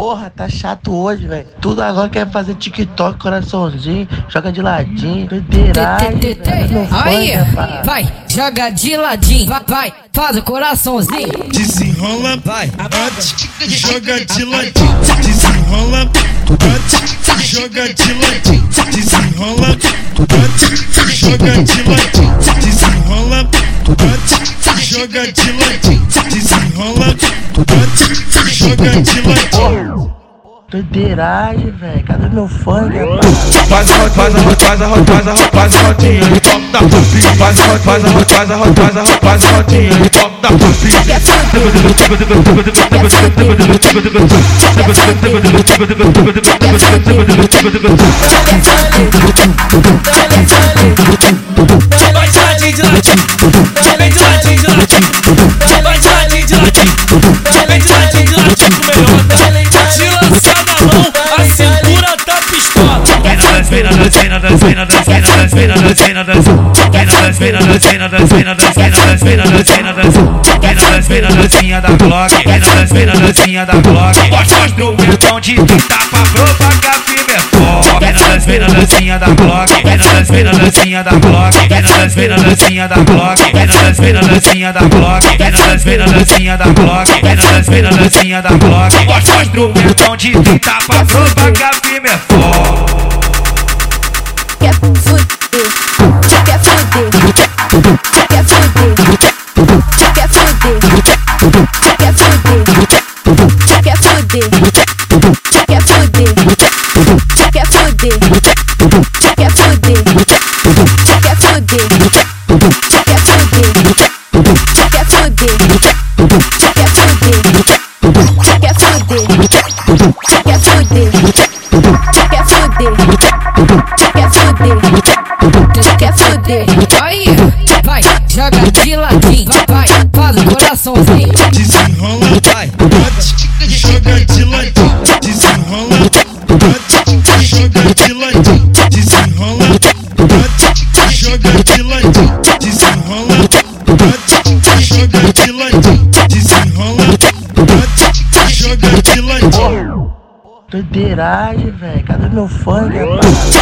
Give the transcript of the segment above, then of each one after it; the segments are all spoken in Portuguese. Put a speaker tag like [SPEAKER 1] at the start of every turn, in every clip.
[SPEAKER 1] Porra, tá chato hoje, velho. Tudo agora quer fazer TikTok, coraçãozinho, joga de ladinho, doideiragem.
[SPEAKER 2] Aí, vai, joga de ladinho, vai, vai, faz o coraçãozinho.
[SPEAKER 3] Desenrola, vai, bate, joga de ladinho. Desenrola, bate, joga de ladinho. Desenrola, bate, joga de ladinho. Desenrola, bate, joga de ladinho. Desenrola, bate, joga de ladinho.
[SPEAKER 1] Doideiragem, velho. Cadê meu funk,
[SPEAKER 4] Faz a rota, faz a rota, faz a rota, faz a rota, faz a rodinha e top da pupinha. Faz a rota, faz a rota, faz a rota, faz a rota, faz a rodinha e top da pupinha.
[SPEAKER 5] Vai de ladinho de ladinho, vem de ladinho de ladinho melhor. Te lançar na mão, a cintura tá pistola.
[SPEAKER 4] Dança, vem na dança. Vem na dança, vem na dancinha da Glock, na dancinha da Glock. Mostra o instrumentão de tapa é das minas dancinha da block, mina das minas dancinha da block, mina das minas dancinha da block, mina das minas dancinha da block, mina das minas dancinha da block, mina das minas dancinha da Glock. da o instrumentão de pintar pra provar que
[SPEAKER 6] a firma é forte. Quer fuder, quer fuder, quer fuder, quer fuder, quer fuder, quer fuder, quer fuder.
[SPEAKER 2] Aí, vai, joga de ladinho, vai, vai, faz o coraçãozinho.
[SPEAKER 3] Joga de ladinho. Desenrola, bate, joga de ladinho. Desenrola, bate, joga de ladinho.
[SPEAKER 1] Doideiragem, velho. Cadê meu funk,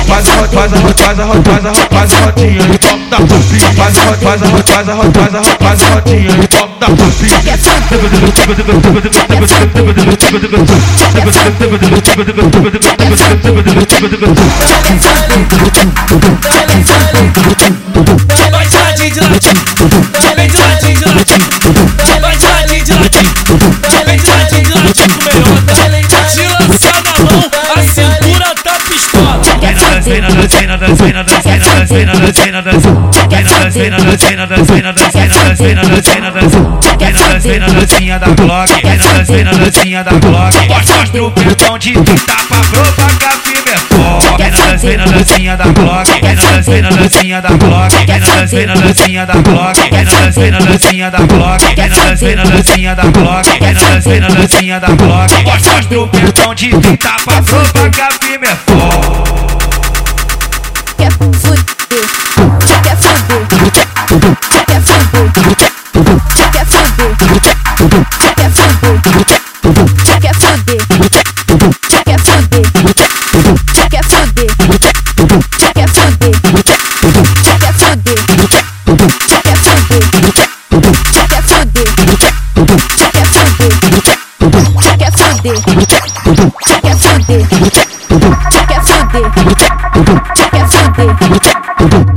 [SPEAKER 4] Faz a rota, faz a rota, faz a rota, faz a rota, faz a rodinha e top da pupinha. Faz a rota, faz a rota, faz a rota, faz a rota, faz a rodinha e top da pupinha.
[SPEAKER 5] Vai de ladinho de ladinho, vem de ladinho de ladinho, vai de ladinho de de ladinho na
[SPEAKER 4] dança, vem na dança, vem na dança. Vem na dança, vem na dancinha da Glock, vem na dança, vem na dancinha da Glock. Mostra o instrumentão de tapa propagar firme é forte. Vem na dança, vem na dancinha da Glock, vem na dança, vem na dancinha da Glock, vem na dança, vem na dancinha da Glock, vem na dança, vem na dancinha da Glock, vem na dança, vem na dancinha da Glock, vem na dança, vem na dancinha da Glock. Mostra o instrumentão de tapa propagar
[SPEAKER 6] quer fuder, quer fuder, quer fuder, quer fuder, quer fuder, quer fuder, quer fuder, quer fuder, quer fuder, quer fuder, quer fuder, quer fuder, quer fuder, quer fuder,